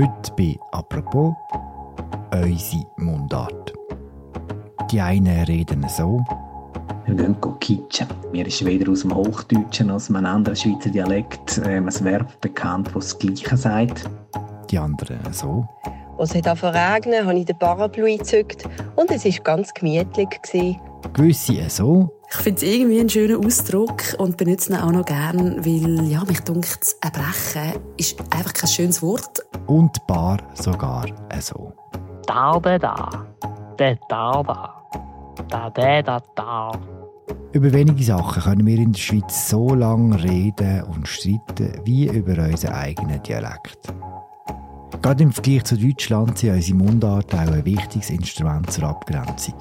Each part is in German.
Heute bei «Apropos» unsere Mundart. Die einen reden so. Wir gehen kitschen. Mir ist weder aus dem Hochdeutschen noch aus einem anderen Schweizer Dialekt ähm, ein Verb bekannt, das das Gleiche sagt. Die anderen so. Als es regnen habe ich den Parapluie gezückt und es war ganz gemütlich. Gewisse so. Ich finde es irgendwie einen schönen Ausdruck und benutze ihn auch noch gerne, weil ja, mich dunkt, erbrechen ist einfach kein schönes Wort. Und ein paar sogar so. Taube da, der Taube, da, der, da, da. Über wenige Sachen können wir in der Schweiz so lange reden und streiten wie über unseren eigenen Dialekt. Gerade im Vergleich zu Deutschland sind unsere Mundart auch ein wichtiges Instrument zur Abgrenzung.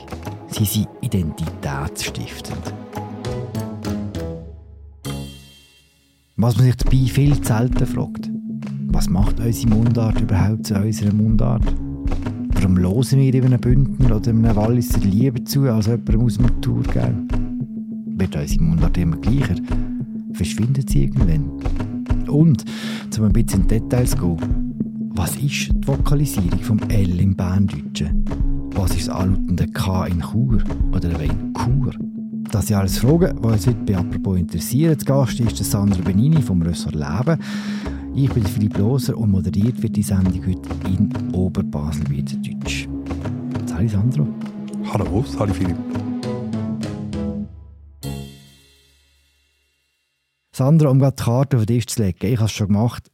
Sie sind identitätsstiftend. Was man sich dabei viel zu selten fragt. Was macht unsere Mundart überhaupt zu unserer Mundart? Warum hören wir in einem Bündner oder einem Walliser lieber zu als jemandem aus dem Thurgau? Wird unsere Mundart immer gleicher? Verschwindet sie irgendwann? Und, um ein bisschen in Details zu gehen, was ist die Vokalisierung vom L im Berndeutschen? Was ist das anlautende K in Chur oder in Chur? Das sind alles Fragen, die uns heute bei «Apropos» interessieren. Das Gast ist Sandra Benini vom Ressort Leben. Ich bin Philipp Loser und moderiert wird die Sendung heute in Oberbaselbiet-Deutsch. Hallo Sandro. Hallo, hallo Philipp. Sandra, um die Karte auf den Tisch zu legen, ich habe es schon gemacht,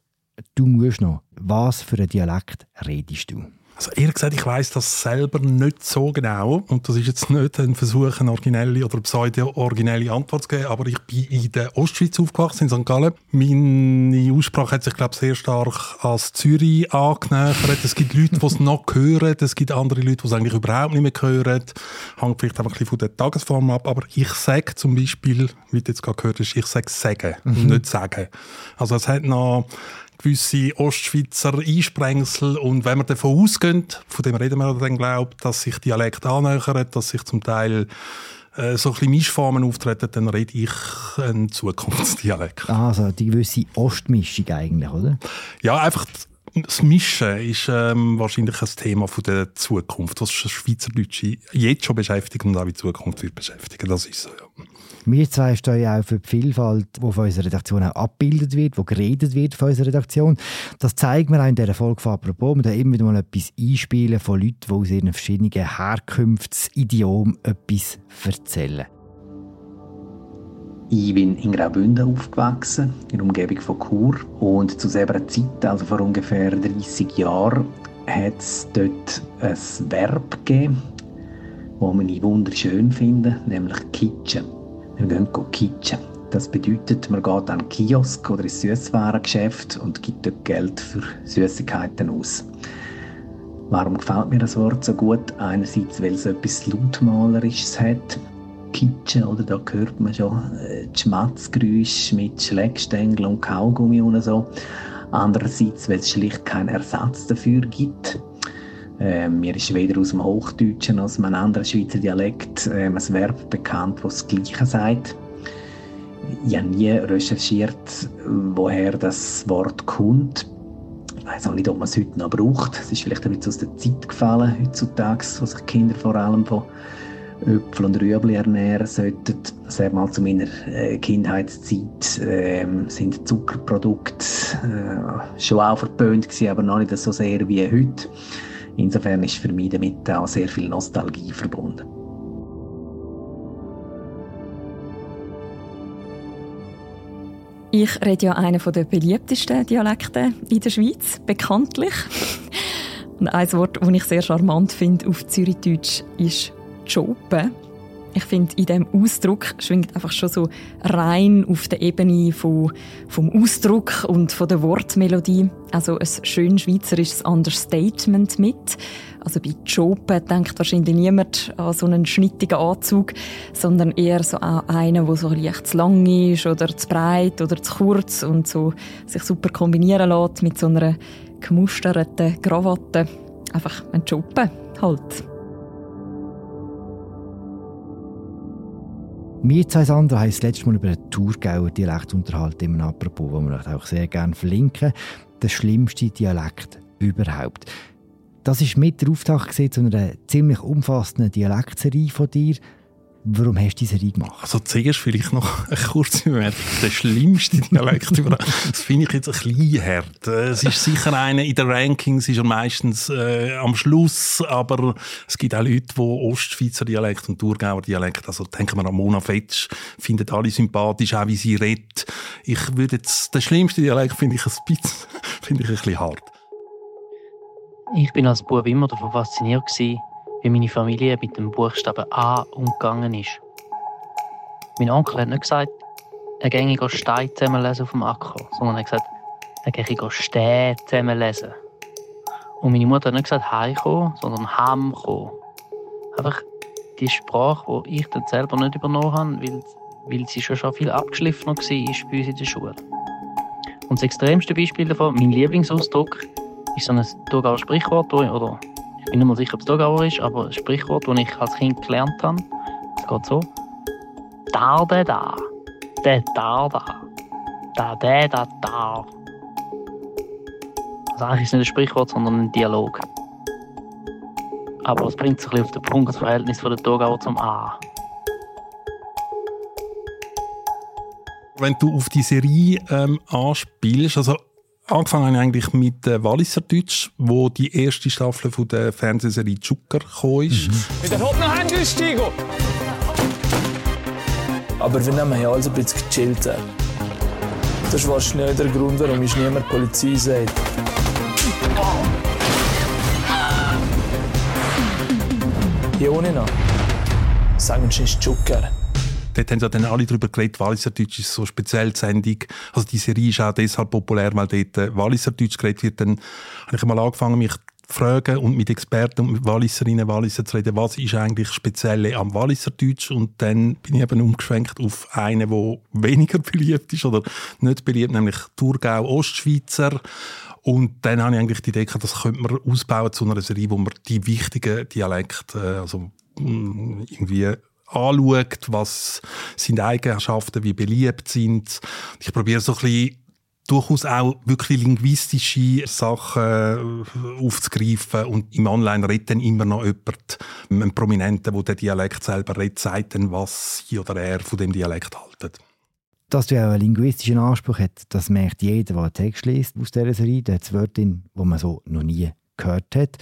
du musst noch. Was für einen Dialekt redest du? Also ehrlich gesagt, ich weiß das selber nicht so genau und das ist jetzt nicht ein Versuch, eine originelle oder pseudo-originelle Antwort zu geben, aber ich bin in der Ostschweiz aufgewachsen, in St. Gallen. Meine Aussprache hat sich, glaube ich, sehr stark als Zürich angenähert. Es gibt Leute, die es noch hören, es gibt andere Leute, die es eigentlich überhaupt nicht mehr hören. Hängt vielleicht einfach ein bisschen von der Tagesform ab, aber ich sage zum Beispiel, wie du jetzt gerade gehört hast, ich sage «sagen» mhm. nicht «sagen». Also es hat noch gewisse Ostschweizer Einsprengsel. Und wenn wir davon ausgehen, von dem reden wir dann, glaubt, dass sich Dialekt annähern, dass sich zum Teil äh, so ein bisschen Mischformen auftreten, dann rede ich einen Zukunftsdialekt. Also die gewisse Ostmischung eigentlich, oder? Ja, einfach das Mischen ist ähm, wahrscheinlich ein Thema von der Zukunft, was Schweizerdeutsche jetzt schon beschäftigt und auch in Zukunft wird beschäftigen. Das ist so, ja. Wir zwei stehen ja auch für die Vielfalt, die von unserer Redaktion auch abgebildet wird, wo geredet wird von unserer Redaktion. Das zeigt mir auch in dieser Folge von «Apropos». Wir da immer wieder mal etwas einspielen von Leuten, die aus ihren verschiedenen Herkunftsidiomen etwas erzählen. Ich bin in Graubünden aufgewachsen, in der Umgebung von Chur. Und zu selber Zeit, also vor ungefähr 30 Jahren, hat es dort ein Verb gegeben, das ich wunderschön finde, nämlich kitchen. Wir gehen kitschen. Das bedeutet, man geht an einen Kiosk oder ins Süßwarengeschäft und gibt dort Geld für Süßigkeiten aus. Warum gefällt mir das Wort so gut? Einerseits, weil es etwas Lautmalerisches hat. Kitschen, oder? Da hört man schon äh, Schmatzgeräusche mit Schlägstängeln und Kaugummi und so. Andererseits, weil es schlicht keinen Ersatz dafür gibt. Äh, mir ist weder aus dem Hochdeutschen noch aus einem anderen Schweizer Dialekt äh, ein Verb bekannt, das das Gleiche sagt. Ich habe nie recherchiert, woher das Wort kommt. Ich weiß auch nicht, ob man es heute noch braucht. Es ist vielleicht ein bisschen aus der Zeit gefallen heutzutage, wo sich Kinder vor allem von Äpfel und Rüebli ernähren sollten. Sehr mal zu meiner äh, Kindheitszeit äh, sind Zuckerprodukte äh, schon auch verpönt gewesen, aber noch nicht so sehr wie heute. Insofern ist für mich damit auch sehr viel Nostalgie verbunden. Ich rede ja einen der beliebtesten Dialekte in der Schweiz, bekanntlich. Und ein Wort, das ich sehr charmant finde auf Zürichdeutsch, ist «Jopen». Ich finde, in diesem Ausdruck schwingt einfach schon so rein auf der Ebene von, vom Ausdruck und von der Wortmelodie. Also ein schön schweizerisches Understatement mit. Also bei Jopen denkt wahrscheinlich niemand an so einen schnittigen Anzug, sondern eher so an einen, der so leicht zu lang ist oder zu breit oder zu kurz und so sich super kombinieren lässt mit so einer gemusterten Krawatte. Einfach ein Jopen halt. Wir zwei Sandra haben das letzte Mal über den Thurgauer Dialekt unterhalten, im Apropos, wo wir euch auch sehr gerne verlinken. Der schlimmste Dialekt überhaupt. Das ist mit der Auftakt zu einer ziemlich umfassenden Dialektserie von dir. Warum hast du diese Serie gemacht? Also zuerst vielleicht noch eine kurze Bemerkung. Der schlimmste Dialekt das finde ich jetzt ein bisschen hart. Es ist sicher einer in den Rankings, ist er meistens äh, am Schluss, aber es gibt auch Leute, die Ostschweizer Dialekt und Thurgauer Dialekt, also denken wir an Mona Fetsch, finden alle sympathisch, auch wie sie redet. Ich würde jetzt, den schlimmsten Dialekt finde ich ein bisschen, finde ich ein bisschen hart. Ich bin als Bub immer davon fasziniert gewesen, wie meine Familie mit dem Buchstaben A umgegangen ist. Mein Onkel hat nicht gesagt, er ginge Steine zusammenlesen auf dem Acker, sondern er hat gesagt, er ginge Städte zusammenlesen. Und meine Mutter hat nicht gesagt heimkommen, sondern heimkommen. Einfach die Sprache, die ich dann selber nicht übernommen habe, weil, weil sie schon, schon viel abgeschliffener war bei uns in der Schule. Und das extremste Beispiel davon, mein Lieblingsausdruck, ist so ein Thurgauer Sprichwort, oder ich bin nicht mal sicher, ob es Thurgauer ist, aber ein Sprichwort, das ich als Kind gelernt habe. Es geht so. Da, da, da. Da, da, da. Da, da, da, da. Also eigentlich ist es nicht ein Sprichwort, sondern ein Dialog. Aber es bringt sich auf den Punkt, das Verhältnis von der Thurgauer zum A. Wenn du auf die Serie ähm, anspielst, also Angefangen habe ich eigentlich mit äh, Walliser Deutsch, wo die erste Staffel von der Fernsehserie Zucker gekommen ist. Mhm. Mit der Hop noch eingestiegen! Aber wir nehmen ja alles ein bisschen gechillt. Das ist wahrscheinlich der Grund, warum ich niemand Polizei sagt. Hier ohne noch. Sagen Sie Zucker. Dort haben sie dann alle darüber geredet, Walliser Deutsch ist so eine spezielle Sendung. Also die Serie ist auch deshalb populär, weil dort äh, Walliser Deutsch geredet wird. Dann habe ich mal angefangen, mich zu fragen und mit Experten und mit Walliserinnen Walliser zu reden, was ist eigentlich Spezielle am Walliser Deutsch und dann bin ich eben umgeschwenkt auf einen, der weniger beliebt ist oder nicht beliebt, nämlich Thurgau Ostschweizer und dann habe ich eigentlich die Idee das könnte man ausbauen zu einer Serie, wo man die wichtigen Dialekte, äh, also mm, irgendwie anschaut, was sind Eigenschaften, wie beliebt sind. Ich probiere so ein bisschen durchaus auch wirklich linguistische Sachen äh, aufzugreifen und im Online redet dann immer noch jemand, ein Prominenter, der den Dialekt selber redet, sagt dann, was sie oder er von dem Dialekt haltet. Dass du auch einen linguistischen Anspruch hast, das merkt jeder, der einen Text liest aus dieser Serie. Da hat es Wörter, die man so noch nie gehört hat.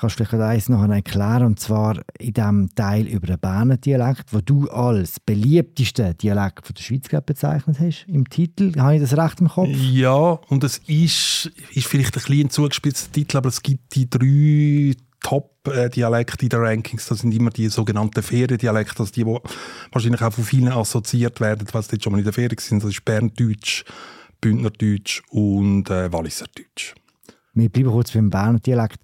Kannst du vielleicht eins noch erklären, und zwar in dem Teil über den Berner Dialekt, wo du als beliebtesten Dialekt von der Schweiz bezeichnet hast, im Titel. Habe ich das recht im Kopf? Ja, und es ist, ist vielleicht ein bisschen zugespitzter Titel, aber es gibt die drei Top-Dialekte in den Rankings, das sind immer die sogenannten Feriendialekte, also die, die wahrscheinlich auch von vielen assoziiert werden, weil sie dort schon mal in der Ferien sind. Das ist Berndeutsch, Bündnerdeutsch und äh, Walliserdeutsch. Wir bleiben kurz beim Berner Dialekt.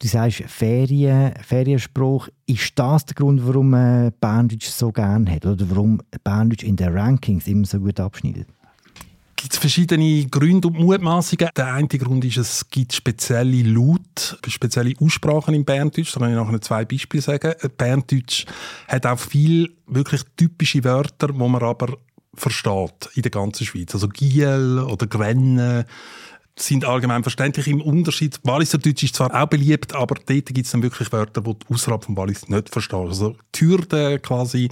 Du sagst Ferien, Ferienspruch. Ist das der Grund, warum man Berndeutsch so gerne hat? Oder warum Berndeutsch in den Rankings immer so gut abschneidet? Es gibt verschiedene Gründe und Mutmaßungen. Der eine Grund ist, es gibt spezielle Laut, spezielle Aussprachen im Berndeutsch. Da kann ich nachher zwei Beispiele sagen. Berndeutsch hat auch viele wirklich typische Wörter, die man aber versteht in der ganzen Schweiz. Also Giel oder Grenne sind allgemein verständlich. Im Unterschied, Walliser Deutsch ist zwar auch beliebt, aber dort gibt es dann wirklich Wörter, die du außerhalb vom Wallis nicht verstehst. Also die Hürden quasi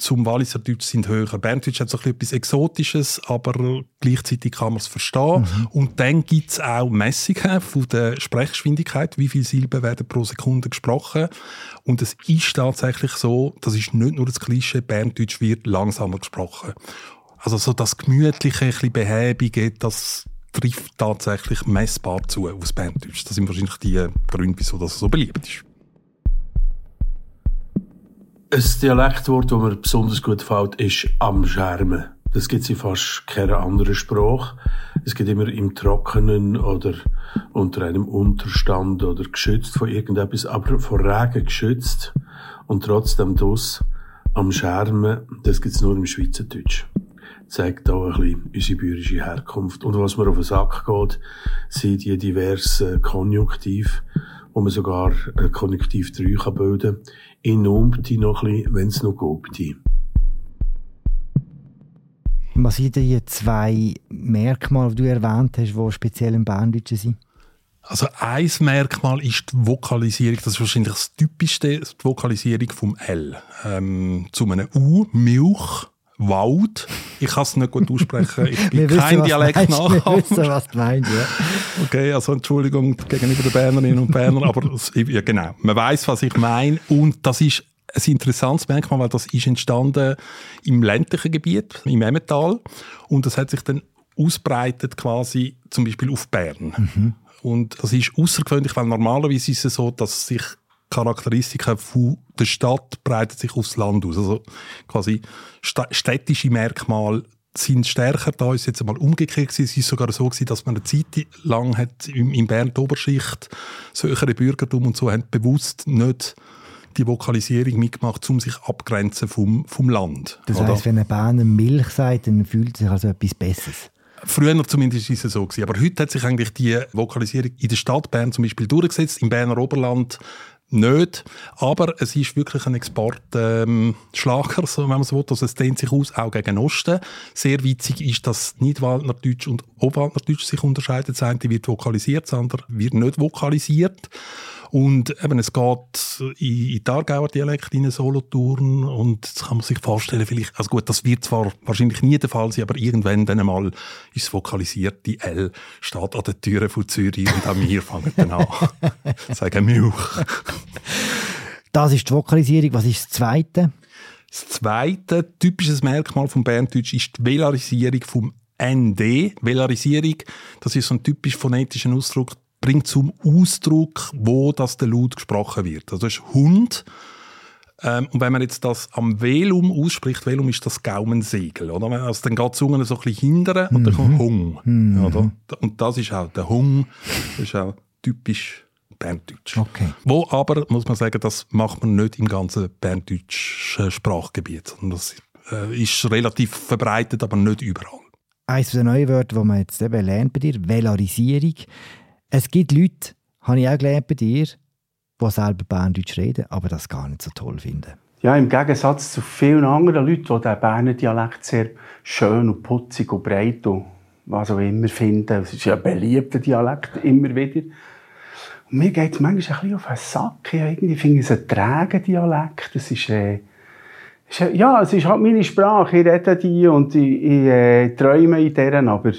zum Walliser Deutsch sind höher. Berndeutsch hat so etwas Exotisches, aber gleichzeitig kann man es verstehen. Mhm. Und dann gibt es auch Messungen von der Sprechgeschwindigkeit, wie viele Silben werden pro Sekunde gesprochen. Und es ist tatsächlich so, das ist nicht nur das Klischee, Berndeutsch wird langsamer gesprochen. Also so das gemütliche, ein bisschen behäbige, das trifft tatsächlich messbar zu aus Berndeutsch. Das sind wahrscheinlich die Gründe, wieso das so beliebt ist. Ein Dialektwort, das mir besonders gut gefällt, ist am Schermen. Das gibt es in fast keiner anderen Sprache. Es geht immer im Trockenen oder unter einem Unterstand oder geschützt von irgendetwas, aber von Regen geschützt und trotzdem das am Schermen, das gibt es nur im Schweizerdeutsch zeigt auch ein bisschen unsere bäuerische Herkunft. Und was mir auf den Sack geht, sind die diversen Konjunktiv, wo man sogar Konjunktiv 3 kann bilden kann. In Umpti noch ein bisschen, wenn es noch geht. Was sind die zwei Merkmale, die du erwähnt hast, die speziell im Berndeutschen sind? Also ein Merkmal ist die Vokalisierung, das ist wahrscheinlich das typischste, die Vokalisierung vom L. Ähm, zu einem U, Milch, Wald. Ich kann es nicht gut aussprechen, ich bin kein Dialektnachahmer. Wir wissen, was du meinst, ja. Okay, also Entschuldigung gegenüber den Bernerinnen und Bernern, aber ja, genau, man weiß, was ich meine und das ist ein interessantes Merkmal, weil das ist entstanden im ländlichen Gebiet, im Emmental und das hat sich dann ausbreitet quasi zum Beispiel auf Bern. Mhm. Und das ist außergewöhnlich, weil normalerweise ist es so, dass sich Charakteristika der Stadt breitet sich aufs Land aus. Also quasi städtische Merkmale sind stärker. Da ist jetzt einmal umgekehrt Es ist sogar so gewesen, dass man eine Zeit lang hat in Bern die Oberschicht, solche Bürgertum und so, haben bewusst nicht die Vokalisierung mitgemacht, um sich abgrenzen vom, vom Land. Das heisst, wenn ein Berner Milch sagt, dann fühlt sich also etwas Besseres. Früher zumindest ist es so gewesen. Aber heute hat sich eigentlich die Vokalisierung in der Stadt Bern zum Beispiel durchgesetzt. Im Berner Oberland nicht. Aber es ist wirklich ein Exportschlager, ähm, so, wenn man so will. Also es dehnt sich aus, auch gegen Osten. Sehr witzig ist, dass Nidwaldnerdeutsch und Obwaldnerdeutsch sich unterscheiden. Das eine wird vokalisiert, das andere wird nicht vokalisiert. Und eben, es geht in, in die Aargauer Dialekt in Solothurn und das kann man sich vorstellen, vielleicht, also gut, das wird zwar wahrscheinlich nie der Fall sein, aber irgendwann dann einmal ist es vokalisiert, die L steht an der Türe von Zürich und auch wir fangen dann an, sagen Milch. Das ist die Vokalisierung. Was ist das Zweite? Das zweite typisches Merkmal vom Berndeutsch ist die Velarisierung vom ND. Velarisierung, das ist so ein typisch phonetischer Ausdruck, bringt zum Ausdruck, wo das der Laut gesprochen wird. Also das ist Hund. Ähm, und wenn man jetzt das am Velum ausspricht, Velum ist das Gaumensegel, oder? Also dann geht die Zunge so ein bisschen hindern und dann kommt mhm. Hung, mhm. oder? Und das ist auch der Hung, das ist auch typisch Berndeutsch. Okay. Wo aber, muss man sagen, das macht man nicht im ganzen berndeutschen Sprachgebiet, sondern das äh, ist relativ verbreitet, aber nicht überall. Eines der neuen Wörter, die man jetzt eben lernt bei dir, Velarisierung. Es gibt Leute, habe ich auch gelernt bei dir, die selber Berndeutsch reden, aber das gar nicht so toll finden. Ja, im Gegensatz zu vielen anderen Leuten, die den Berner Dialekt sehr schön und putzig und breit und was auch immer finden. Es ist ja ein beliebter Dialekt, immer wieder. Und mir geht es manchmal ein bisschen auf den Sack. Ja, irgendwie finde ich es ein träger Dialekt. Das ist, äh, ja, es ist halt meine Sprache. Ich rede die und ich, ich äh, träume in deren, aber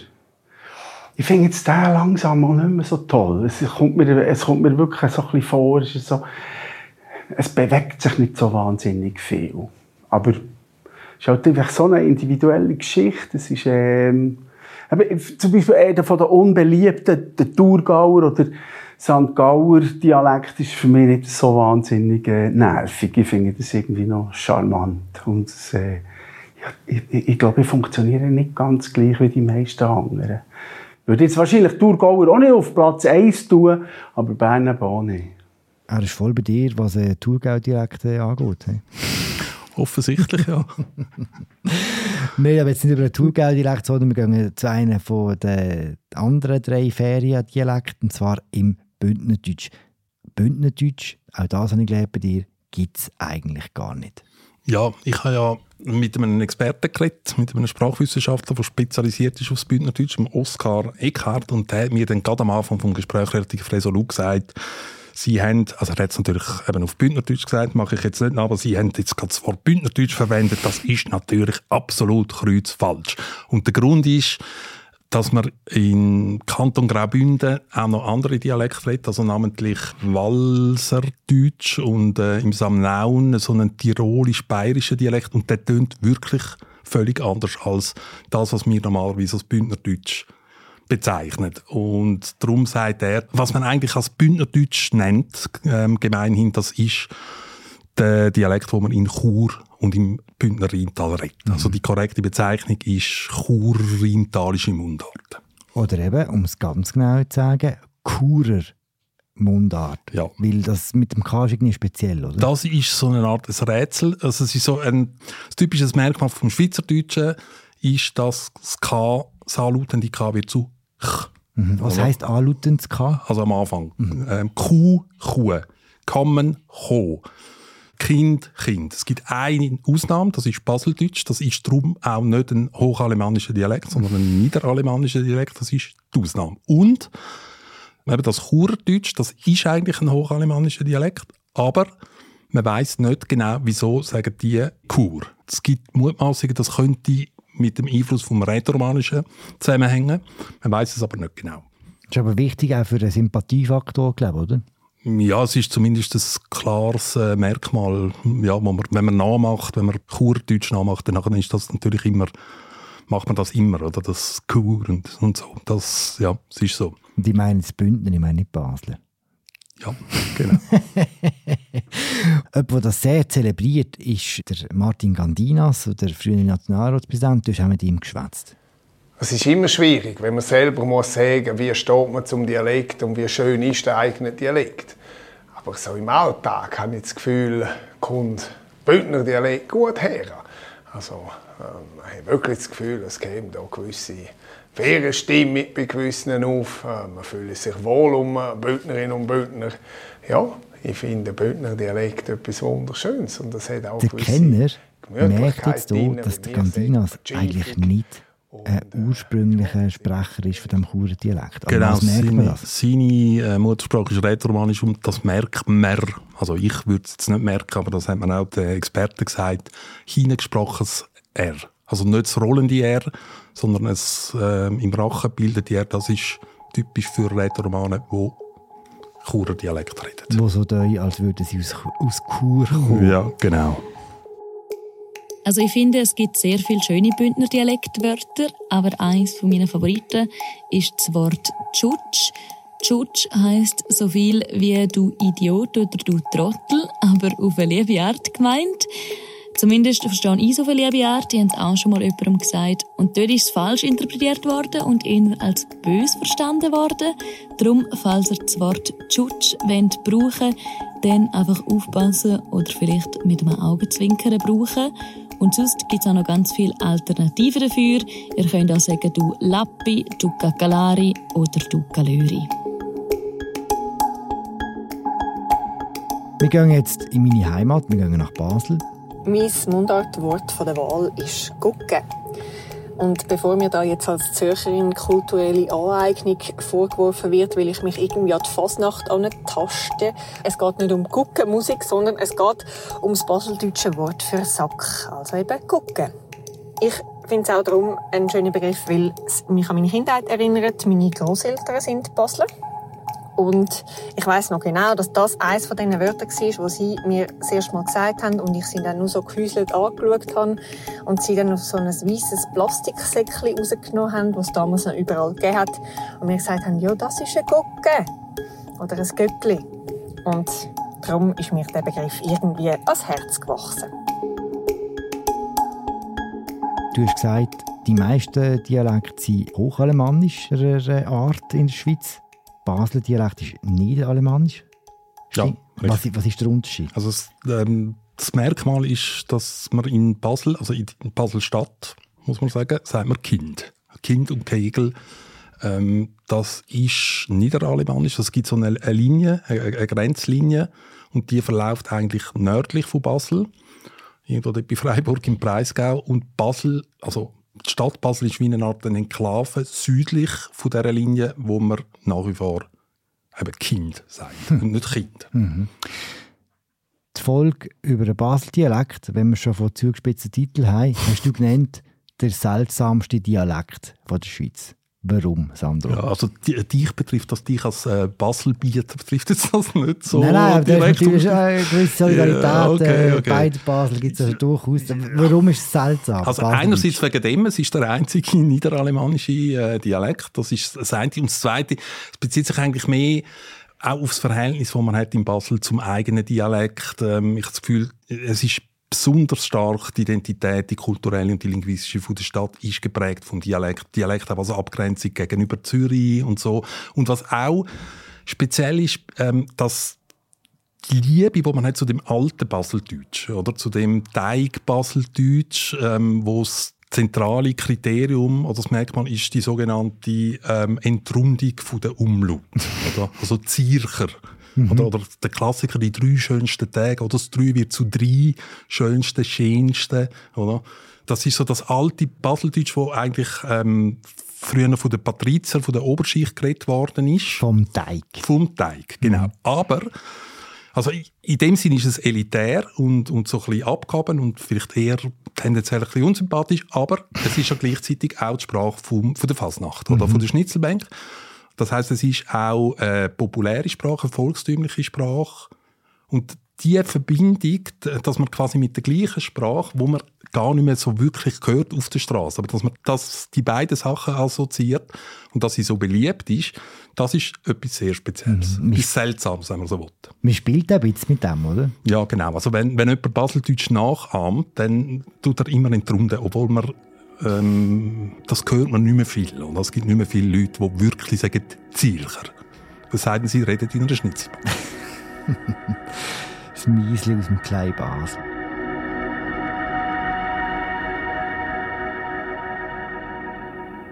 ich finde jetzt den langsam auch nicht mehr so toll. Es kommt mir, es kommt mir wirklich so ein bisschen vor, es, so, es bewegt sich nicht so wahnsinnig viel. Aber es ist halt so eine individuelle Geschichte. Es ist, ähm, zum Beispiel einer von den unbeliebten, der Thurgauer oder St. Gauer Dialekt ist für mich nicht so wahnsinnig äh, nervig. Ich finde das irgendwie noch charmant. Und äh, ja, ich, ich, glaube, ich funktioniere nicht ganz gleich wie die meisten anderen. Würde jetzt wahrscheinlich Thurgauer auch nicht auf Platz 1 tun, aber Bern auch nicht. Er ist voll bei dir, was äh, Thurgau-Dialekt angeht. Hey? Offensichtlich, ja. wir haben jetzt nicht über den Thurgau-Dialekt, sondern wir gehen zu einem von den anderen drei Feriendialekten, und zwar im Bündnerdeutsch. Bündnerdeutsch, auch das habe ich gelernt bei dir, gibt es eigentlich gar nicht. Ja, ich habe ja mit einem Experten geredet, mit einem Sprachwissenschaftler, der spezialisiert ist aufs Bündnerdeutsch, Oskar Eckhardt, und der hat mir dann gerade am Anfang des Gesprächs relativ resolut gesagt, Sie haben, also er hat es natürlich eben auf Bündnerdeutsch gesagt, mache ich jetzt nicht, aber Sie haben jetzt gerade das Wort Bündnerdeutsch verwendet. Das ist natürlich absolut kreuzfalsch. Und der Grund ist, dass man in Kanton Graubünden auch noch andere Dialekte redet, also namentlich Walserdeutsch und äh, im Samnaun so einen tirolisch-bayerischen Dialekt und der tönt wirklich völlig anders als das, was wir normalerweise als Bündnerdeutsch bezeichnet. Und darum sagt er, was man eigentlich als Bündnerdeutsch nennt, ähm, gemeinhin, das ist der Dialekt, wo man in Chur und im Bündner Rheintal redet. Mhm. Also die korrekte Bezeichnung ist Chur-Rheintalische Mundart. Oder eben, um es ganz genau zu sagen, Churer Mundart. Ja. Weil das mit dem K ist irgendwie speziell, oder? Das ist so eine Art ein Rätsel. Also es ist so ein, ein typisches Merkmal vom Schweizerdeutschen ist, dass das K, das anlautende K wird zu Ch. Mhm. Was also, heisst anlautendes K? Also am Anfang. Mhm. Ähm, Kuh, Kuh. Kommen, Ho. Kind, Kind. Es gibt eine Ausnahme, das ist Baseldeutsch. Das ist darum auch nicht ein hochalemännischer Dialekt, sondern ein niederalemännischer Dialekt. Das ist die Ausnahme. Und Eben das Churdeutsch, das ist eigentlich ein hochalemannischer Dialekt, aber man weiß nicht genau, wieso sagen die Chur. Es gibt Mutmaßungen, das könnte mit dem Einfluss vom Rätoromanischen zusammenhängen. Man weiß es aber nicht genau. Das ist aber wichtig auch für den Sympathiefaktor, glaube ich, oder? Ja, es ist zumindest ein klares äh, Merkmal, ja, man, wenn man nachmacht, wenn man Kurdeutsch nachmacht, dann ist das natürlich immer, macht man das immer, oder? Das Kur und, und so. Das, ja, es ist so. Und ich meine das Bündner, ich meine nicht Basel. Ja, genau. Jemand, der das sehr zelebriert, ist der Martin Gandinas, der frühere Nationalratspräsident. Du hast auch mit ihm geschwätzt. Es ist immer schwierig, wenn man selber muss sagen, wie steht man zum Dialekt und wie schön ist der eigene Dialekt. Aber so im Alltag habe ich das Gefühl, kommt Bündner Dialekt gut her. Also, ähm, ich habe wirklich das Gefühl, es käme da gewisse faire Stimme bei gewissen auf. Äh, man fühlt sich wohl um Bündnerinnen und Bündner. Ja, ich finde Bündner Dialekt etwas Wunderschönes und das hat auch der Kenner merkt jetzt hier, dass der Gandinas eigentlich nicht ein ursprünglicher Sprecher ist von dem Churer Dialekt. Also genau, seine, seine äh, Muttersprache ist Rätoromanisch und das merkt man, also ich würde es jetzt nicht merken, aber das hat man auch den Experten gesagt, hineingesprochenes R. Also nicht das rollende R, sondern ein äh, im Rachen bildete R, das ist typisch für Rätoromanen, die Churer Dialekt reden. Wo so da, als würden sie aus, aus Chur kommen. Ja, genau. Also ich finde, es gibt sehr viele schöne Bündner Dialektwörter, aber eines meiner Favoriten ist das Wort Tschutsch. Tschutsch heisst so viel wie du Idiot oder du Trottel, aber auf eine liebe Art gemeint. Zumindest verstehe ich so viele liebe Art, die haben es auch schon mal jemandem gesagt. Und dort ist es falsch interpretiert worden und eher als bös verstanden worden. Darum, falls ihr das Wort Tschutsch wollt brauchen dann einfach aufpassen oder vielleicht mit einem Augenzwinkern brauchen. Und sonst gibt es auch noch ganz viele Alternativen dafür. Ihr könnt auch sagen, du Lappi, du Kakalari oder du Kalöri. Wir gehen jetzt in meine Heimat, wir gehen nach Basel. Mein Mundartwort der Wahl ist «gucken». Und bevor mir da jetzt als Zürcherin kulturelle Aneignung vorgeworfen wird, will ich mich irgendwie an die Fasnacht tasten. Es geht nicht um Gucken, Musik, sondern es geht um das baseldeutsche Wort für Sack. Also eben Gucken. Ich finde es auch darum ein schöner Begriff, weil es mich an meine Kindheit erinnert. Meine Großeltern sind Basler. Und ich weiß noch genau, dass das eines von diesen Wörtern war, die sie mir das erste Mal gesagt haben und ich sie dann nur so gehäuselt angeschaut habe und sie dann auf so ein weißes Plastiksäckchen rausgenommen haben, das es damals noch überall gegeben hat und mir gesagt haben, ja, das ist ein Gocke oder ein Göckli. Und darum ist mir der Begriff irgendwie ans Herz gewachsen. Du hast gesagt, die meisten Dialekte sind hochalemannischer Art in der Schweiz. Basler Dialekt ist niederalemannisch. Ja, was, was, ist der Unterschied? Also das, ähm, das, Merkmal ist, dass man in Basel, also in Basel-Stadt, muss man sagen, sagt man Kind. Kind und Kegel. Ähm, das ist niederalemannisch. Es gibt so eine, eine Linie, eine, eine, Grenzlinie, und die verläuft eigentlich nördlich von Basel, irgendwo bei Freiburg im Breisgau. Und Basel, also die Stadt Basel ist wie eine Art Enklave südlich von dieser Linie, wo man nach wie vor eben Kind sagt hm. und nicht Kind. Mhm. Die Folge über den Basel-Dialekt, wenn wir schon von zugespitzten Titel haben, hast du genannt, der seltsamste Dialekt der Schweiz. Warum, Sandro? Ja, also dich betrifft das, dich als äh, Baselbieter betrifft jetzt das nicht so Nein, nein, aber da ist natürlich eine gewisse Solidarität. Ja, okay, okay. Beide Basel gibt es also durchaus. Warum ist es seltsam? Also einerseits wegen dem, es ist der einzige niederalemannische äh, Dialekt, das ist das eine. Und das zweite, es bezieht sich eigentlich mehr auch aufs Verhältnis, das man hat in Basel zum eigenen Dialekt. Ähm, ich habe das Gefühl, es ist besonders stark die Identität, die kulturelle und die linguistische von der Stadt ist geprägt vom Dialekt. Dialekt hat also Abgrenzung gegenüber Zürich und so. Und was auch speziell ist, ähm, dass die Liebe, die man hat zu dem alten Baseldeutsch oder zu dem Teig Baseldeutsch, ähm, wo das zentrale Kriterium oder das Merkmal ist die sogenannte ähm, Entrundung von der Umlaut, also Zircher. Mhm. Oder, oder der Klassiker, die drei schönsten Tage, oder das drei wird zu drei schönsten, schönsten, oder? Das ist so das alte Baseldeutsch, wo eigentlich ähm, früher von den Patriziern, von der Oberschicht geredet worden ist. Vom Teig. Vom Teig, genau. Mhm. Aber also in dem Sinne ist es elitär und, und so ein bisschen abgehoben und vielleicht eher tendenziell ein bisschen unsympathisch, aber es ist ja gleichzeitig auch die Sprache vom, von der Fasnacht oder mhm. von der Schnitzelbank. Das heißt, es ist auch eine populäre Sprache, eine volkstümliche Sprache und die Verbindung, dass man quasi mit der gleichen Sprache, wo man gar nicht mehr so wirklich gehört auf der Straße, aber dass man das, die beiden Sachen assoziiert und dass sie so beliebt ist, das ist etwas sehr Spezielles. Mhm. Etwas Seltsames, wenn man so will. Man spielt ein bisschen mit dem, oder? Ja, genau. Also wenn, wenn jemand Baseldeutsch nachahmt, dann tut er immer in die Runde, obwohl man ähm, das hört man nicht mehr viel. Und es gibt nicht mehr viele Leute, die wirklich sagen, Zielcher. Das sagen sie, reden in einer Schnitzel. das Miesli aus dem kleinen Basel.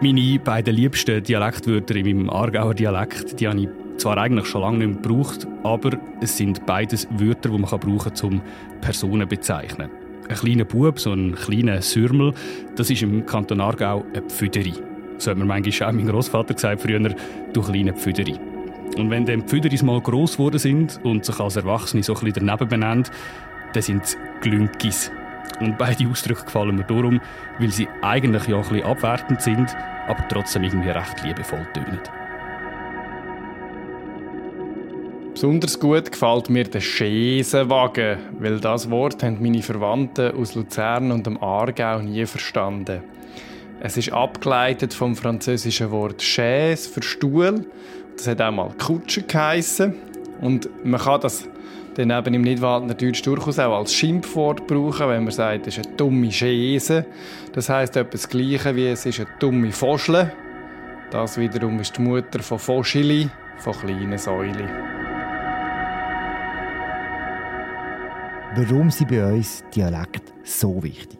Meine beiden liebsten Dialektwörter in meinem Aargauer Dialekt, die habe ich zwar eigentlich schon lange nicht mehr gebraucht, aber es sind beides Wörter, die man brauchen kann, um Personen zu bezeichnen. Ein kleiner Bub, so ein kleiner Sürmel, das ist im Kanton Aargau eine Pfüderi. So hat mir manchmal auch mein Großvater gesagt früher, du kleine Pfüderi. Und wenn dann Pfüderis mal gross geworden sind und sich als Erwachsene so ein daneben benennen, dann sind es Glünkis. Und beide Ausdrücke gefallen mir darum, weil sie eigentlich ja ein bisschen abwertend sind, aber trotzdem irgendwie recht liebevoll tönen. Besonders gut gefällt mir der Schäsenwagen, weil das Wort haben meine Verwandten aus Luzern und dem Aargau nie verstanden. Es ist abgeleitet vom französischen Wort Chaise für Stuhl. Das hat auch mal Kutsche geheissen. Und man kann das dann eben im Nidwaldner Deutsch durchaus auch als Schimpfwort brauchen, wenn man sagt, es ist eine dumme Schäse. Das heisst etwas Gleiches wie es ist eine dumme Foschle. Das wiederum ist die Mutter von Foschili, von kleinen Säule. Warum sind bei uns Dialekt so wichtig?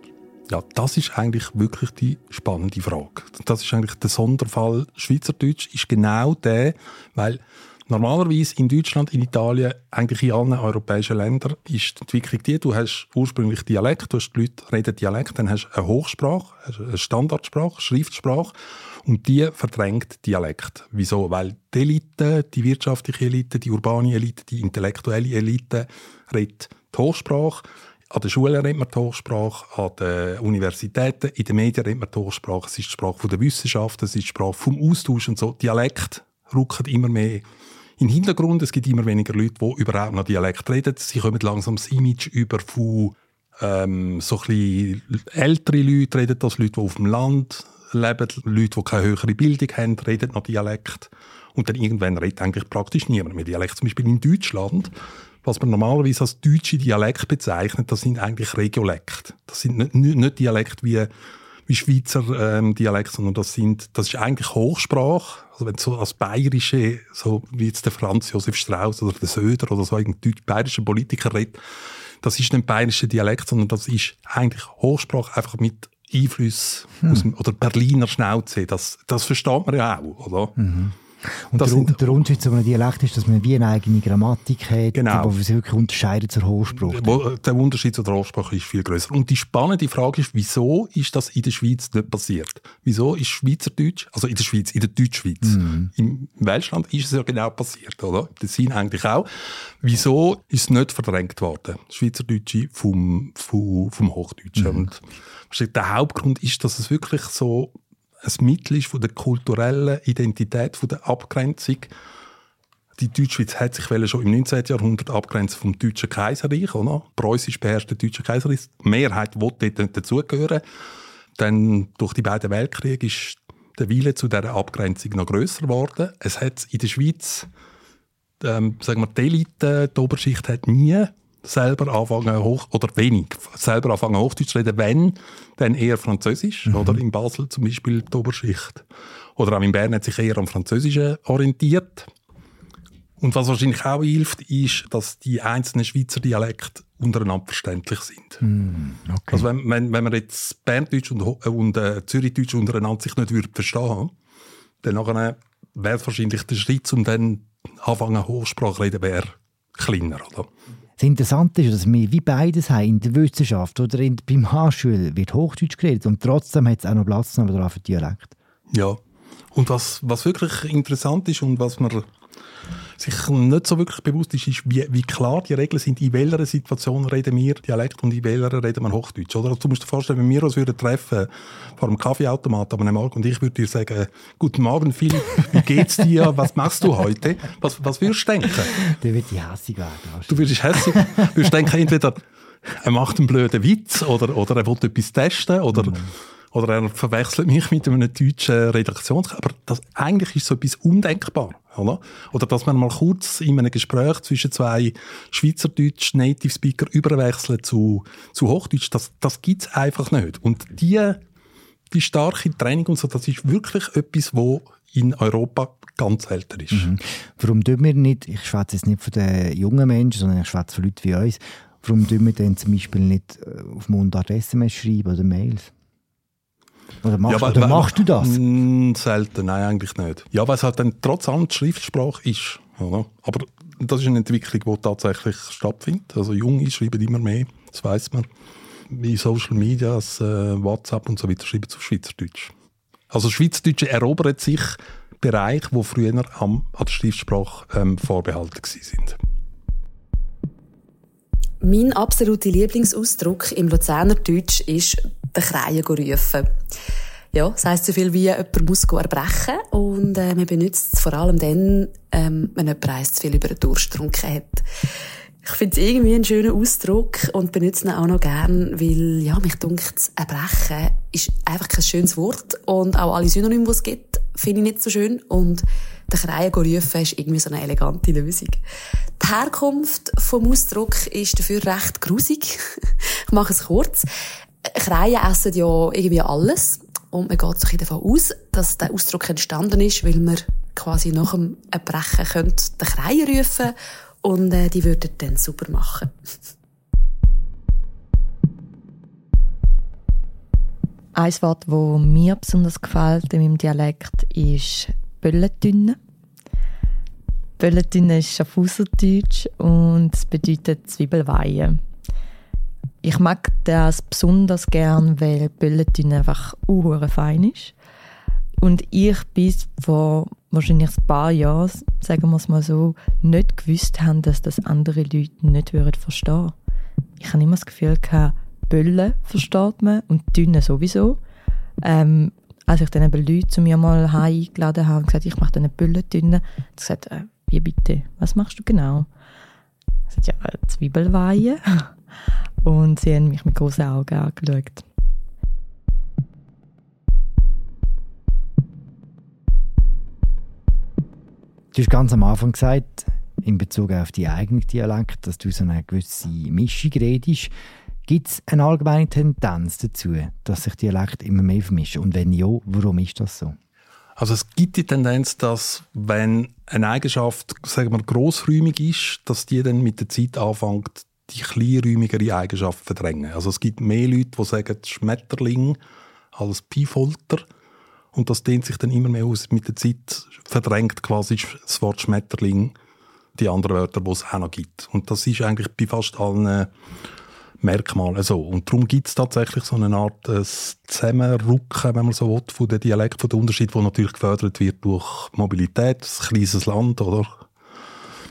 Ja, das ist eigentlich wirklich die spannende Frage. Das ist eigentlich der Sonderfall Schweizerdeutsch, ist genau der, weil Normalerweise in Deutschland, in Italien, eigentlich in allen europäischen Ländern ist die Entwicklung die, du hast ursprünglich Dialekt, du hast die Leute reden Dialekt, dann hast du eine Hochsprache, eine Standardsprache, Schriftsprache und die verdrängt Dialekt. Wieso? Weil die Elite, die wirtschaftliche Elite, die urbane Elite, die intellektuelle Elite redet die Hochsprache an den Schulen redet man die Hochsprache, an den Universitäten, in den Medien redet man die Hochsprache. Es ist die Sprache der Wissenschaft, es ist die Sprache vom Austausch und so. Dialekt rückt immer mehr im Hintergrund. Es gibt immer weniger Leute, die überhaupt noch Dialekt reden. Sie kommen langsam das Image über von ähm, so ein ältere Leute reden das, Leute, die auf dem Land leben, Leute, die keine höhere Bildung haben, reden noch Dialekt. Und dann irgendwann redet eigentlich praktisch niemand mehr Dialekt. Zum Beispiel in Deutschland, was man normalerweise als deutsche Dialekt bezeichnet, das sind eigentlich Regiolekt. Das sind nicht, nicht Dialekt wie wie Schweizer ähm, Dialekt, sondern das sind, das ist eigentlich Hochsprache. Also wenn so als bayerische, so wie jetzt der Franz Josef Strauß oder der Söder oder so ein bayerischer Politiker redet, das ist nicht bayerischer Dialekt, sondern das ist eigentlich Hochsprache einfach mit Einfluss hm. aus dem, oder Berliner Schnauze. Das, das versteht man ja auch, oder? Mhm. Und der, sind, der, Unterschied zu einem Dialekt ist, dass man wie eine eigene Grammatik hat, genau. wo sich wirklich unterscheidet zur Hochsprache. Der Unterschied zur Hochsprache ist viel größer. Und die spannende Frage ist, wieso ist das in der Schweiz nicht passiert? Wieso ist Schweizerdeutsch, also in der Schweiz, in der Deutschschweiz, mhm. im Welschland ist es ja genau passiert, oder? Das sind eigentlich auch. Wieso ist es nicht verdrängt worden? Schweizerdeutsche vom, vom, vom Hochdeutschen. Mhm. Und der Hauptgrund ist, dass es wirklich so ein Mittel ist von der kulturellen Identität, von der Abgrenzung. Die Deutschschweiz hat sich schon im 19. Jahrhundert abgrenzen vom Deutschen Kaiserreich, oder? Preußisch beherrschte Deutsche Kaiserreich. Die Mehrheit wollte dort dazugehören. Dann durch die beiden Weltkriege ist der Wille zu dieser Abgrenzung noch grösser geworden. Es hat in der Schweiz, ähm, sagen wir, die Elite, die Oberschicht hat nie selber anfangen hoch oder wenig selber anfangen Hochdeutsch zu reden, wenn dann eher Französisch mhm. oder in Basel zum Beispiel die Oberschicht oder auch in Bern hat sich eher am Französischen orientiert. Und was wahrscheinlich auch hilft, ist, dass die einzelnen Schweizer Dialekte untereinander verständlich sind. Mm, okay. Also wenn, wenn, wenn man jetzt Berndeutsch und, und äh, Zürichdeutsch untereinander sich nicht würde verstehen, dann wäre wahrscheinlich der Schritt, um dann anfangen Hochsprache reden, wäre kleiner, oder? Das Interessante ist, dass wir wie beides haben. In der Wissenschaft oder in, beim Haarschule wird Hochdeutsch geredet und trotzdem hat es auch noch Platz für Dialekt. Ja, Und was, was wirklich interessant ist und was man sich nicht so wirklich bewusst ist, ist, wie, wie klar die Regeln sind, in welcher Situation reden wir Dialekt und in welcher reden wir Hochdeutsch. Oder? Also, du musst dir vorstellen, wenn wir uns würden treffen vor einem Kaffeeautomat am Morgen und ich würde dir sagen, guten Morgen Philipp, wie geht's dir, was machst du heute? Was, was würdest du denken? Der wird die hässig werden. Du würdest hässig, würdest denken, entweder er macht einen blöden Witz oder, oder er will etwas testen oder mhm oder er verwechselt mich mit einem deutschen Redaktions... Aber das, eigentlich ist so etwas undenkbar. Oder? oder dass man mal kurz in einem Gespräch zwischen zwei Schweizerdeutsch Native Speaker überwechselt zu, zu Hochdeutsch, das, das gibt es einfach nicht. Und die, die starke Training und so, das ist wirklich etwas, wo in Europa ganz selten ist. Mhm. Warum tun wir nicht, ich schwätze jetzt nicht von den jungen Menschen, sondern ich schwätze von Leuten wie uns, warum tun wir denn zum Beispiel nicht äh, auf Mundart SMS schreiben oder Mails? Oder machst, ja, weil, oder machst du das? Mh, selten, nein, eigentlich nicht. Ja, weil es halt dann trotz allem die Schriftsprache ist. Oder? Aber das ist eine Entwicklung, die tatsächlich stattfindet. Also Junge schreiben immer mehr, das weiß man. Wie Social Media, äh, WhatsApp und so weiter schreiben zu Schweizerdeutsch. Also Schweizerdeutsche erobert sich Bereiche, die früher am, an der Schriftsprache ähm, vorbehalten sind. Mein absoluter Lieblingsausdruck im Luzerner Deutsch ist den Kreien rufen. Ja, das heisst so viel wie, jemand muss erbrechen und äh, man benutzt es vor allem dann, ähm, wenn jemand eins zu viel über den Durst getrunken hat. Ich finde es irgendwie einen schönen Ausdruck und benutze ihn auch noch gern, weil, ja, mich dunkt erbrechen ist einfach kein schönes Wort und auch alle Synonyme, die es gibt, finde ich nicht so schön und den Kreien rufen ist irgendwie so eine elegante Lösung. Die Herkunft vom Ausdruck ist dafür recht grusig. ich mache es kurz. Kreien essen ja irgendwie alles. Und man geht sich davon aus, dass der Ausdruck entstanden ist, weil man quasi nach dem Erbrechen könnte den Kreien rufen und äh, die würden dann super machen. Ein Wort, das mir besonders gefällt in meinem Dialekt, ist Böllentünne. Böllentünne ist Schaffhauserdeutsch und bedeutet Zwiebelweihe. Ich mag das besonders gern, weil Böllentünne einfach unhure fein ist. Und ich bis vor wahrscheinlich ein paar Jahren, sagen wir es mal so, nicht gewusst haben, dass das andere Leute nicht würden verstehen. Ich habe immer das Gefühl Böllen versteht man und Dünne sowieso. Ähm, als ich dann eben Leute zu mir mal eingeladen habe und gesagt, ich mache eine Böllentünne, habe ich gesagt, äh, wie bitte, was machst du genau? Ich sagte, ja, Zwiebelweihe. Und sie haben mich mit großen Augen angeschaut. Du hast ganz am Anfang gesagt, in Bezug auf die eigene Dialekt, dass du so eine gewisse Mischung redest. Gibt es eine allgemeine Tendenz dazu, dass sich Dialekt immer mehr vermischen? Und wenn ja, warum ist das so? Also es gibt die Tendenz, dass wenn eine Eigenschaft, sagen wir, grossräumig ist, dass die dann mit der Zeit anfängt, die kleinräumigere Eigenschaft verdrängen. Also es gibt mehr Leute, die sagen Schmetterling als Piefolter und das dehnt sich dann immer mehr aus. Mit der Zeit verdrängt quasi das Wort Schmetterling die anderen Wörter, die es auch noch gibt. Und das ist eigentlich bei fast allen Merkmalen so. Und darum gibt es tatsächlich so eine Art äh, Zusammenrücken, wenn man so will, von den Dialekt, von der Unterschied, der natürlich gefördert wird durch Mobilität, ein kleines Land, oder?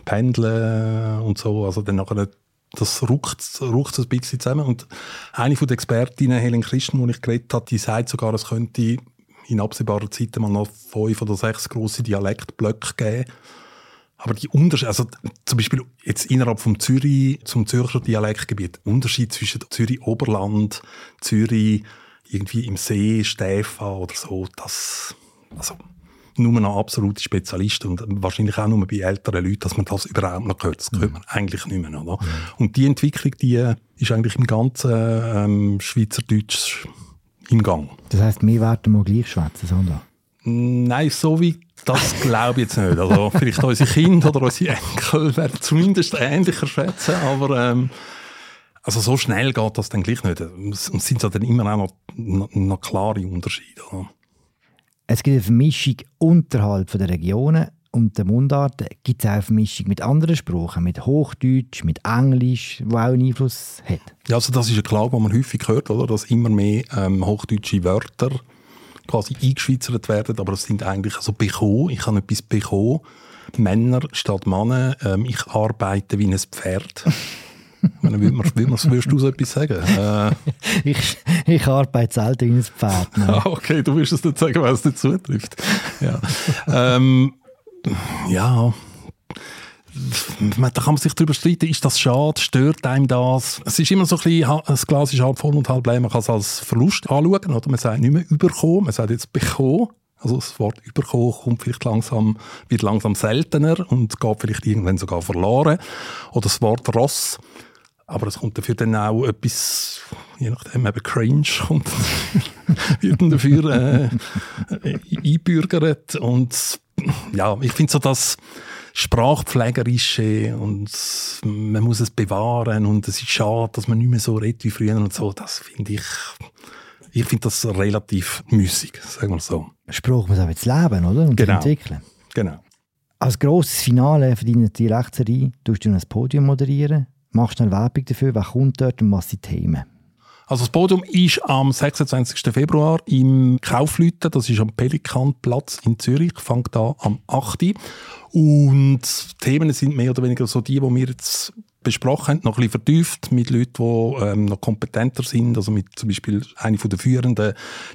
Pendeln und so. Also dann nachher das ruckt, ruckt ein bisschen zusammen. Und eine von den Expertinnen, Helen Christen, die ich geredet habe, die sagt sogar, es könnte in absehbarer Zeit mal noch fünf oder sechs große Dialektblöcke geben. Aber die Unterschiede, also zum Beispiel jetzt innerhalb vom Zürich zum Zürcher Dialektgebiet, Unterschied zwischen Zürich Oberland, Zürich irgendwie im See, Stäfa oder so, das, also nur noch absolute Spezialisten und wahrscheinlich auch nur bei älteren Leuten, dass man das überhaupt noch hört. Das hört man eigentlich nicht mehr. Oder? Mhm. Und die Entwicklung, die ist eigentlich im ganzen ähm, Schweizerdeutsch im Gang. Das heisst, wir werden mal gleich schwätzen, Sandra? Nein, so wie das glaube ich jetzt nicht. Also vielleicht unsere Kinder oder unsere Enkel werden zumindest ähnlicher schätzen, aber ähm, also so schnell geht das dann gleich nicht. Es sind dann immer auch noch, noch, klare Unterschiede. Es gibt eine Vermischung unterhalb der Regionen und der Mundart. Gibt es auch eine Vermischung mit anderen Sprachen, mit Hochdeutsch, mit Englisch, wo auch einen Einfluss hat? Ja, also das ist ein Klage, den man häufig hört, oder? dass immer mehr ähm, hochdeutsche Wörter quasi eingeschweizert werden, aber es sind eigentlich also bekommen. Ich habe etwas bekommen. Männer statt Männer. Ähm, ich arbeite wie ein Pferd. Meine, wie, wie, wie würdest du so etwas sagen? Äh, ich, ich arbeite selten wie ein Pferd. Ne? Ah, okay, du wirst es nicht sagen, weil es nicht zutrifft. Ja. ähm, ja. Da kann man sich darüber streiten, ist das schade, stört einem das? Es ist immer so ein bisschen, das Glas ist halb voll und halb leer, man kann es als Verlust anschauen, oder? Man sagt nicht mehr überkommen, man sagt jetzt bekommen. Also das Wort überkommen kommt vielleicht langsam, wird langsam seltener und geht vielleicht irgendwann sogar verloren. Oder das Wort Ross aber es kommt dafür dann auch etwas, je nachdem eben cringe, kommt, wird dann dafür äh, einbürgert. Und ja, ich finde so das Sprachpflegerische und man muss es bewahren und es ist schade, dass man nicht mehr so redet wie früher und so, das finde ich, ich finde das relativ müßig, sagen wir so. Spruch muss auch jetzt leben, oder? Und genau. entwickeln. Genau. Als grosses Finale für deine Dialektserie tust du ein Podium moderieren. Mach schnell Werbung dafür, wer kommt dort und was sind die Themen? Also das Podium ist am 26. Februar im Kaufleuten, das ist am Pelikanplatz in Zürich, fängt da am 8. Und die Themen sind mehr oder weniger so die, die wir jetzt besprochen haben, noch ein bisschen vertieft mit Leuten, die ähm, noch kompetenter sind, also mit zum Beispiel eine von der führenden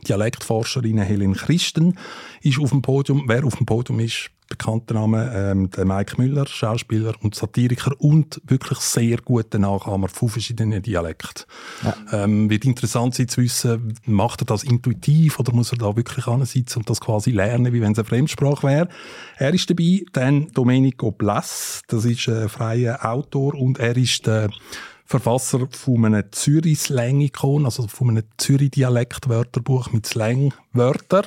Dialektforscherinnen, Helen Christen, ist auf dem Podium. Wer auf dem Podium ist, bekannter Name, ähm, der Mike Müller, Schauspieler und Satiriker und wirklich sehr guter Nachahmer von verschiedenen Dialekten. Ja. Ähm, wird interessant sein zu wissen, macht er das intuitiv oder muss er da wirklich ansitzen und das quasi lernen, wie wenn es eine Fremdsprache wäre. Er ist dabei, dann Domenico Bless, das ist ein freier Autor und er ist der Verfasser von einem Zürich-Slang-Ikon, also von einem Zürich-Dialekt-Wörterbuch mit Slang-Wörtern.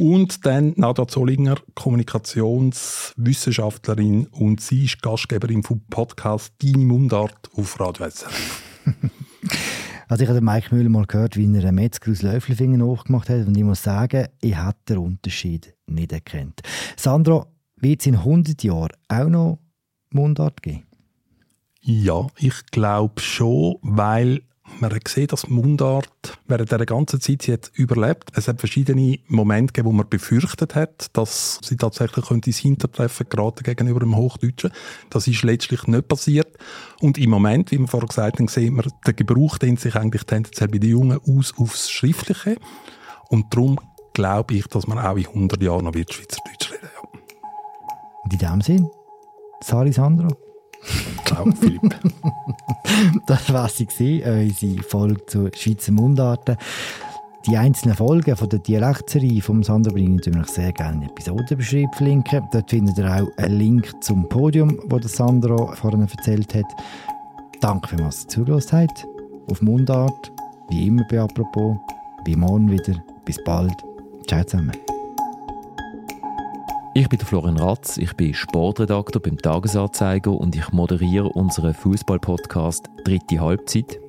Und dann Nada Zollinger, Kommunikationswissenschaftlerin und sie ist Gastgeberin vom Podcast Deine Mundart auf Radio SRF. Also ich habe Mike Müller mal gehört, wie er einen Metzger aus Löffelfingen nachgemacht hat und ich muss sagen, ich habe den Unterschied nicht erkannt. Sandro, wird es in 100 Jahren auch noch Mundart geben? Ja, ich glaube schon, weil man hat gesehen, dass Mundart während der ganzen Zeit sie hat überlebt. Es hat verschiedene Momente gegeben, wo man befürchtet hat, dass sie tatsächlich ins Hintertreffen geraten gegenüber dem Hochdeutschen. Das ist letztlich nicht passiert. Und im Moment, wie wir vorher gesagt haben, sehen wir, der Gebrauch dehnt sich eigentlich tendenziell bei den Jungen aus aufs Schriftliche. Und darum glaube ich, dass man auch in 100 Jahren noch wird Schweizerdeutsch reden. Ja. Und in dem Sinn, Sali Sandro. Ciao, Philipp. das war sie, unsere Folge zu Schweizer Mundarten. Die einzelnen Folgen von der Dialektserie vom Sandro bringen wir sehr gerne in Episodenbeschreibung verlinken. Dort findet ihr auch einen Link zum Podium, wo der Sandro vorhin erzählt hat. Danke für was ihr zugelassen habt. Auf Mundart, wie immer bei Apropos. Wie morgen wieder. Bis bald. Ciao zusammen. Ich bin Florian Ratz, ich bin Sportredakteur beim Tagesanzeiger und ich moderiere unseren Fußball-Podcast Dritte Halbzeit.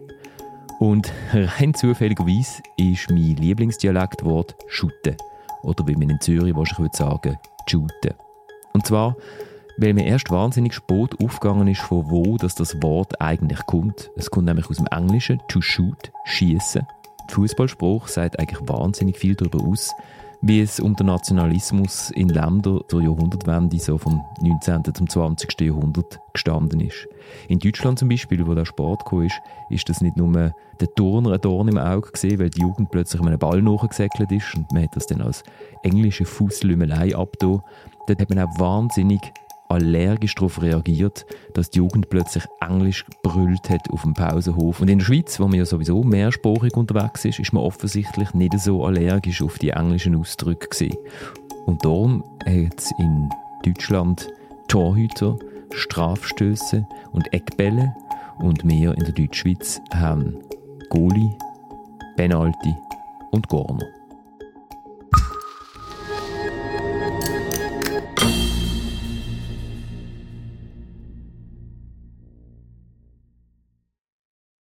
Und rein zufälligerweise ist mein Lieblingsdialektwort Schutte. Oder wie man in Zürich wahrscheinlich sagen Schute. Und zwar, weil mir erst wahnsinnig spät aufgegangen ist, von wo dass das Wort eigentlich kommt. Es kommt nämlich aus dem Englischen to shoot, schießen. Der Fußballspruch sagt eigentlich wahnsinnig viel darüber aus, wie es um den Nationalismus in Ländern der Jahrhundertwende so vom 19. zum 20. Jahrhundert gestanden ist. In Deutschland zum Beispiel, wo der Sport kam, ist, ist das nicht nur der Turner ein Dorn im Auge gesehen, weil die Jugend plötzlich einem Ball nachgesäckelt ist und man hat das dann als englische Fußlümmelei abgetan. Dort hat man auch wahnsinnig allergisch darauf reagiert, dass die Jugend plötzlich Englisch brüllt hat auf dem Pausenhof. Und in der Schweiz, wo man ja sowieso mehrsprachig unterwegs ist, ist man offensichtlich nicht so allergisch auf die englischen Ausdrücke gewesen. Und darum hat es in Deutschland Torhüter, Strafstöße und Eckbälle und wir in der Deutschschweiz haben Goli, Penalty und Gorner.